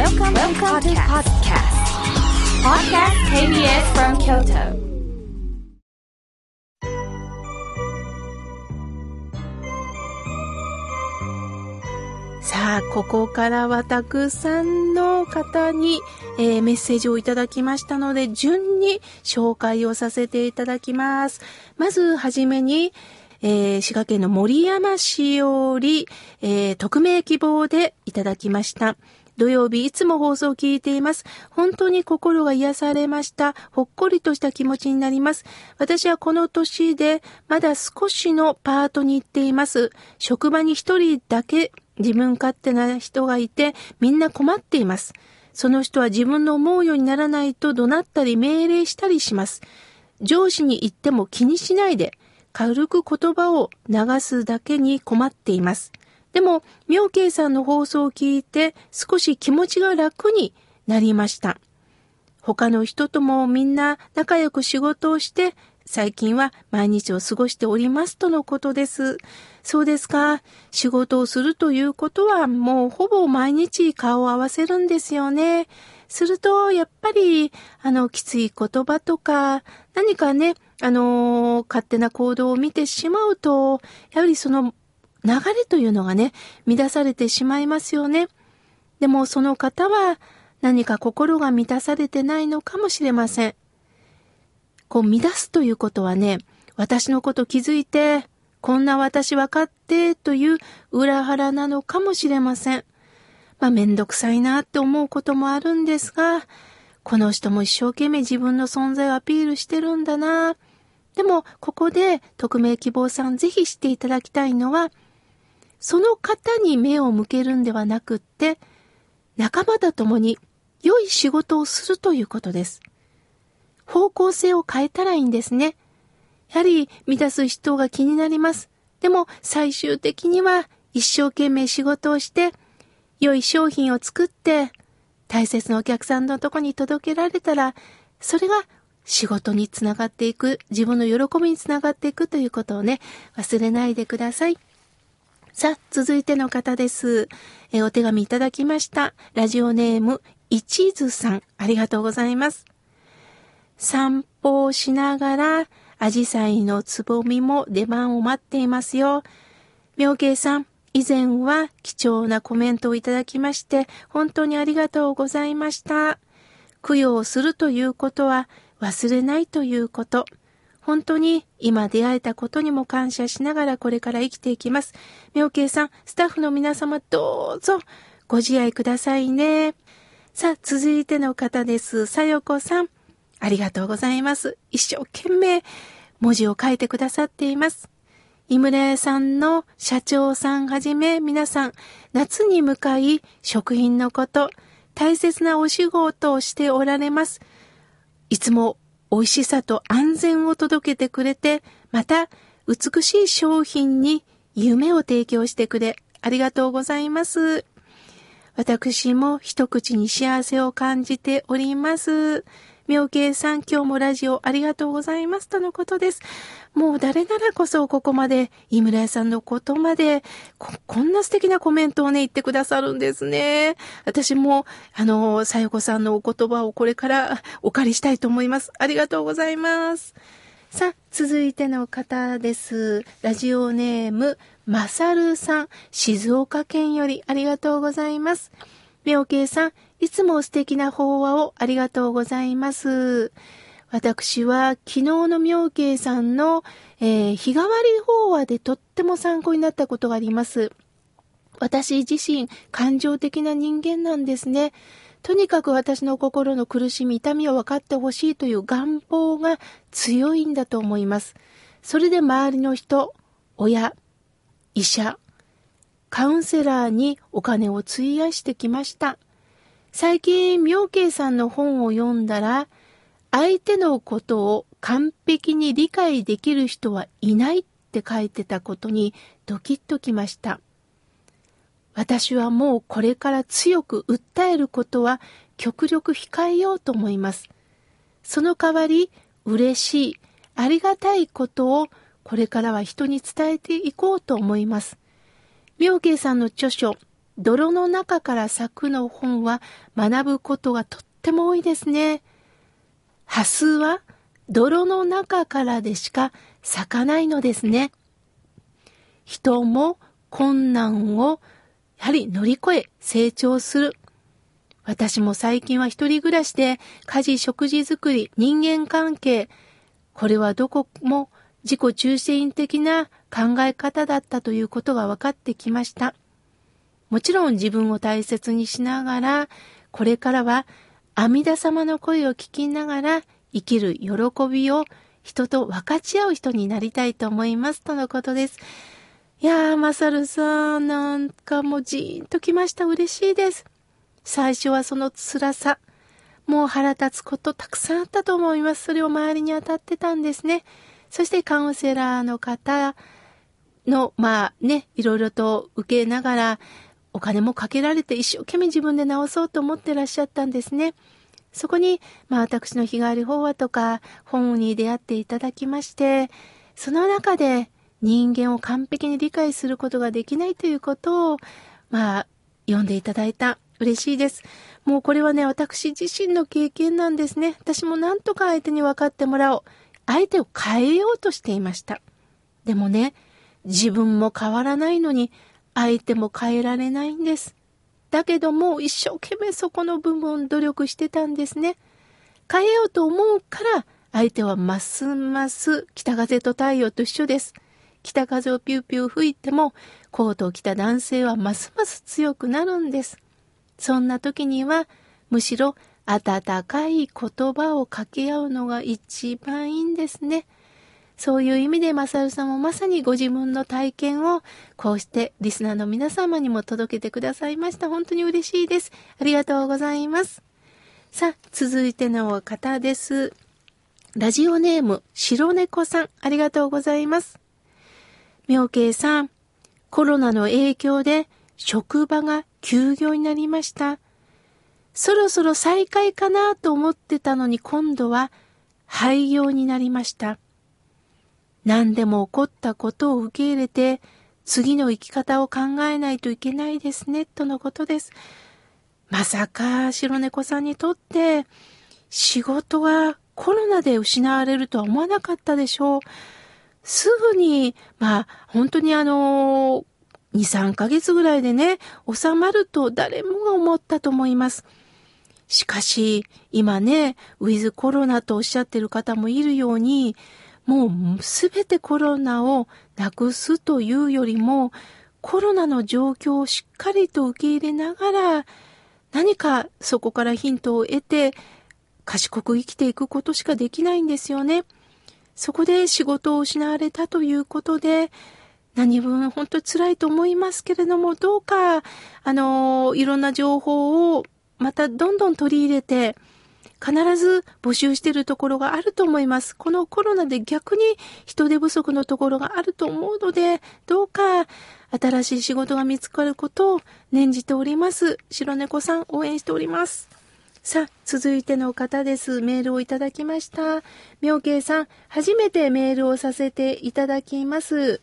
Welcome, Welcome to podcast. Podcast KBS from Kyoto. さあ、ここからはたくさんの方に、えー、メッセージをいただきましたので、順に紹介をさせていただきます。まず、はじめに、えー、滋賀県の森山市より、えー、匿名希望でいただきました。土曜日いつも放送を聞いています。本当に心が癒されました。ほっこりとした気持ちになります。私はこの年でまだ少しのパートに行っています。職場に一人だけ自分勝手な人がいてみんな困っています。その人は自分の思うようにならないと怒鳴ったり命令したりします。上司に言っても気にしないで、軽く言葉を流すだけに困っています。でも、妙慶さんの放送を聞いて少し気持ちが楽になりました。他の人ともみんな仲良く仕事をして最近は毎日を過ごしておりますとのことです。そうですか。仕事をするということはもうほぼ毎日顔を合わせるんですよね。すると、やっぱり、あの、きつい言葉とか、何かね、あの勝手な行動を見てしまうと、やはりその流れというのがね、乱されてしまいますよね。でもその方は何か心が満たされてないのかもしれません。こう乱すということはね、私のこと気づいて、こんな私分かってという裏腹なのかもしれません。まあめんどくさいなって思うこともあるんですが、この人も一生懸命自分の存在をアピールしてるんだな。でも、ここで匿名希望さんぜひ知っていただきたいのは、その方に目を向けるんではなくって、仲間と共に良い仕事をするということです。方向性を変えたらいいんですね。やはり満たす人が気になります。でも最終的には一生懸命仕事をして、良い商品を作って、大切なお客さんのとこに届けられたら、それが仕事につながっていく、自分の喜びにつながっていくということをね、忘れないでください。さあ、続いての方です。えお手紙いただきました。ラジオネーム、いちずさん、ありがとうございます。散歩をしながら、アジサイのつぼみも出番を待っていますよ。妙慶さん、以前は貴重なコメントをいただきまして、本当にありがとうございました。供養するということは忘れないということ。本当に今出会えたことにも感謝しながらこれから生きていきます。妙慶さん、スタッフの皆様どうぞご自愛くださいね。さあ、続いての方です。さよこさん。ありがとうございます。一生懸命文字を書いてくださっています。井村屋さんの社長さんはじめ皆さん、夏に向かい食品のこと、大切なお仕事をしておられます。いつも美味しさと安全を届けてくれて、また美しい商品に夢を提供してくれ、ありがとうございます。私も一口に幸せを感じております。妙慶さん、今日もラジオありがとうございますとのことです。もう誰ならこそここまで、井村屋さんのことまでこ、こんな素敵なコメントをね、言ってくださるんですね。私も、あの、さよこさんのお言葉をこれからお借りしたいと思います。ありがとうございます。さあ、続いての方です。ラジオネーム、まさるさん、静岡県よりありがとうございます。妙慶さん、いつも素敵な法話をありがとうございます。私は昨日の妙慶さんの、えー、日替わり法話でとっても参考になったことがあります。私自身感情的な人間なんですね。とにかく私の心の苦しみ、痛みを分かってほしいという願望が強いんだと思います。それで周りの人、親、医者、カウンセラーにお金を費やしてきました。最近、妙慶さんの本を読んだら、相手のことを完璧に理解できる人はいないって書いてたことにドキッときました。私はもうこれから強く訴えることは極力控えようと思います。その代わり、嬉しい、ありがたいことをこれからは人に伝えていこうと思います。妙慶さんの著書、泥の中から咲くの本は学ぶことがとっても多いですね。ハスは泥の中からでしか咲かないのですね。人も困難をやはり乗り越え成長する。私も最近は一人暮らしで家事、食事作り、人間関係、これはどこも自己中心的な考え方だったということが分かってきました。もちろん自分を大切にしながら、これからは阿弥陀様の声を聞きながら生きる喜びを人と分かち合う人になりたいと思います。とのことです。いやー、まさるさん、なんかもうじーんときました。嬉しいです。最初はその辛さ、もう腹立つことたくさんあったと思います。それを周りに当たってたんですね。そしてカウンセラーの方の、まあね、いろいろと受けながら、お金もかけられて一生懸命自分で直そうと思ってらっしゃったんですね。そこに、まあ私の日替わり法話とか本に出会っていただきまして、その中で人間を完璧に理解することができないということを、まあ、読んでいただいた。嬉しいです。もうこれはね、私自身の経験なんですね。私もなんとか相手に分かってもらおう。相手を変えようとしていました。でもね、自分も変わらないのに、相手も変えられないんです。だけども、一生懸命そこの部分努力してたんですね。変えようと思うから、相手はますます北風と太陽と一緒です。北風をピューピュー吹いても、コートを着た男性はますます強くなるんです。そんな時には、むしろ温かい言葉を掛け合うのが一番いいんですね。そういう意味で、マサルさんもまさにご自分の体験を、こうしてリスナーの皆様にも届けてくださいました。本当に嬉しいです。ありがとうございます。さあ、続いての方です。ラジオネーム、白猫さん、ありがとうございます。妙慶さん、コロナの影響で職場が休業になりました。そろそろ再開かなと思ってたのに今度は廃業になりました。何でも起こったことを受け入れて次の生き方を考えないといけないですね、とのことです。まさか白猫さんにとって仕事がコロナで失われるとは思わなかったでしょう。すぐに、まあ、本当にあの、2、3ヶ月ぐらいでね、収まると誰もが思ったと思います。しかし、今ね、ウィズコロナとおっしゃってる方もいるように、もうすべてコロナをなくすというよりも、コロナの状況をしっかりと受け入れながら、何かそこからヒントを得て、賢く生きていくことしかできないんですよね。そこで仕事を失われたということで、何分本当に辛いと思いますけれども、どうか、あの、いろんな情報をまたどんどん取り入れて、必ず募集しているところがあると思います。このコロナで逆に人手不足のところがあると思うので、どうか新しい仕事が見つかることを念じております。白猫さん応援しております。さあ、続いての方です。メールをいただきました。妙慶さん、初めてメールをさせていただきます。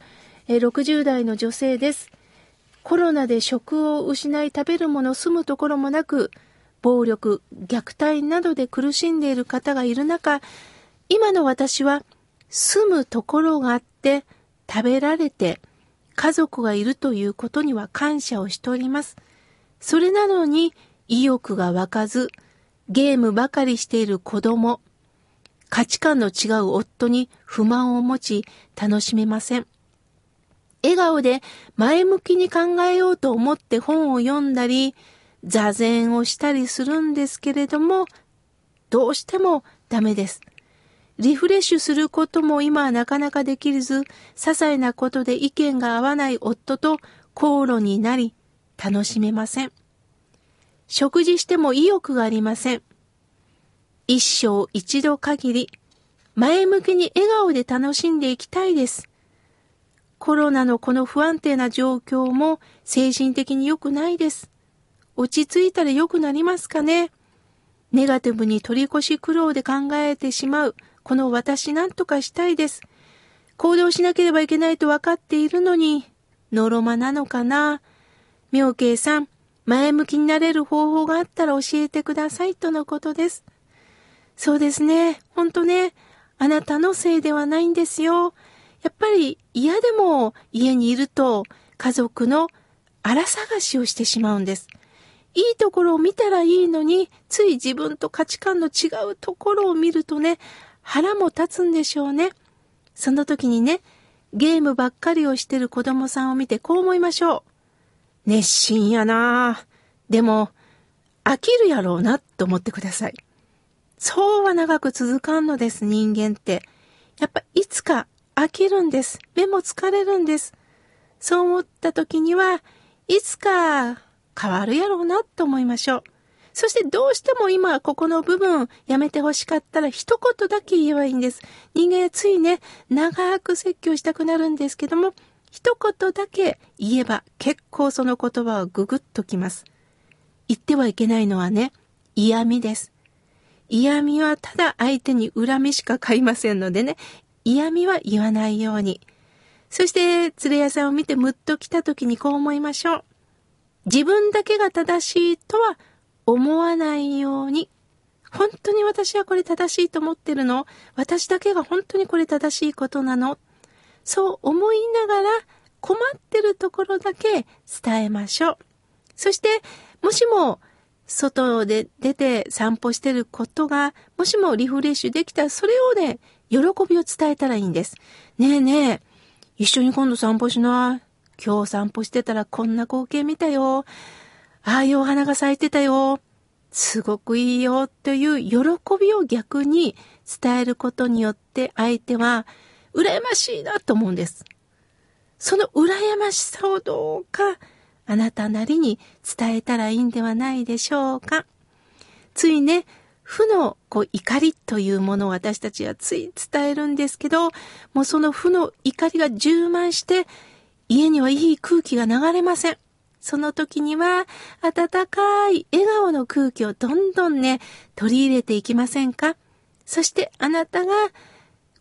え60代の女性です。コロナで食を失い食べるもの住むところもなく、暴力、虐待などで苦しんでいる方がいる中、今の私は住むところがあって食べられて家族がいるということには感謝をしております。それなのに意欲が湧かず、ゲームばかりしている子供、価値観の違う夫に不満を持ち楽しめません。笑顔で前向きに考えようと思って本を読んだり、座禅をしたりするんですけれども、どうしてもダメです。リフレッシュすることも今はなかなかできず、些細なことで意見が合わない夫と口論になり、楽しめません。食事しても意欲がありません。一生一度限り、前向きに笑顔で楽しんでいきたいです。コロナのこの不安定な状況も精神的に良くないです。落ち着いたら良くなりますかね？ネガティブに取り越し苦労で考えてしまう、この私なんとかしたいです。行動しなければいけないと分かっているのに、ノロマなのかな？妙慶さん、前向きになれる方法があったら教えてくださいとのことです。そうですね。ほんとね。あなたのせいではないんですよ。やっぱり嫌でも家にいると家族の荒探しをしてしまうんです。いいところを見たらいいのに、つい自分と価値観の違うところを見るとね、腹も立つんでしょうね。その時にね、ゲームばっかりをしてる子供さんを見てこう思いましょう。熱心やなでも、飽きるやろうなと思ってください。そうは長く続かんのです、人間って。やっぱいつか飽きるんです。目も疲れるんです。そう思った時には、いつか変わるやろうなと思いましょう。そしてどうしても今ここの部分やめて欲しかったら一言だけ言えばいいんです。人間ついね、長く説教したくなるんですけども、一言だけ言えば結構その言葉はぐぐっときます。言ってはいけないのはね、嫌味です。嫌味はただ相手に恨みしか買いませんのでね、嫌味は言わないように。そして、連れ屋さんを見てムッと来た時にこう思いましょう。自分だけが正しいとは思わないように。本当に私はこれ正しいと思ってるの？私だけが本当にこれ正しいことなの？そう思いながら困ってるところだけ伝えましょう。そして、もしも外で出て散歩してることが、もしもリフレッシュできたら、それをね、喜びを伝えたらいいんです。ねえねえ、一緒に今度散歩しない？今日散歩してたらこんな光景見たよ。ああいうお花が咲いてたよ。すごくいいよという喜びを逆に伝えることによって相手は羨ましいなと思うんです。その羨ましさをどうかあなたなりに伝えたらいいんではないでしょうか。ついね、負のこう怒りというものを私たちはつい伝えるんですけど、もうその負の怒りが充満して、家にはいい空気が流れません。その時には、温かい笑顔の空気をどんどんね、取り入れていきませんか？そしてあなたが、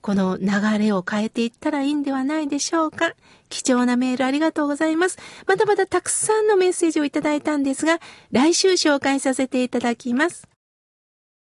この流れを変えていったらいいんではないでしょうか？貴重なメールありがとうございます。まだまだたくさんのメッセージをいただいたんですが、来週紹介させていただきます。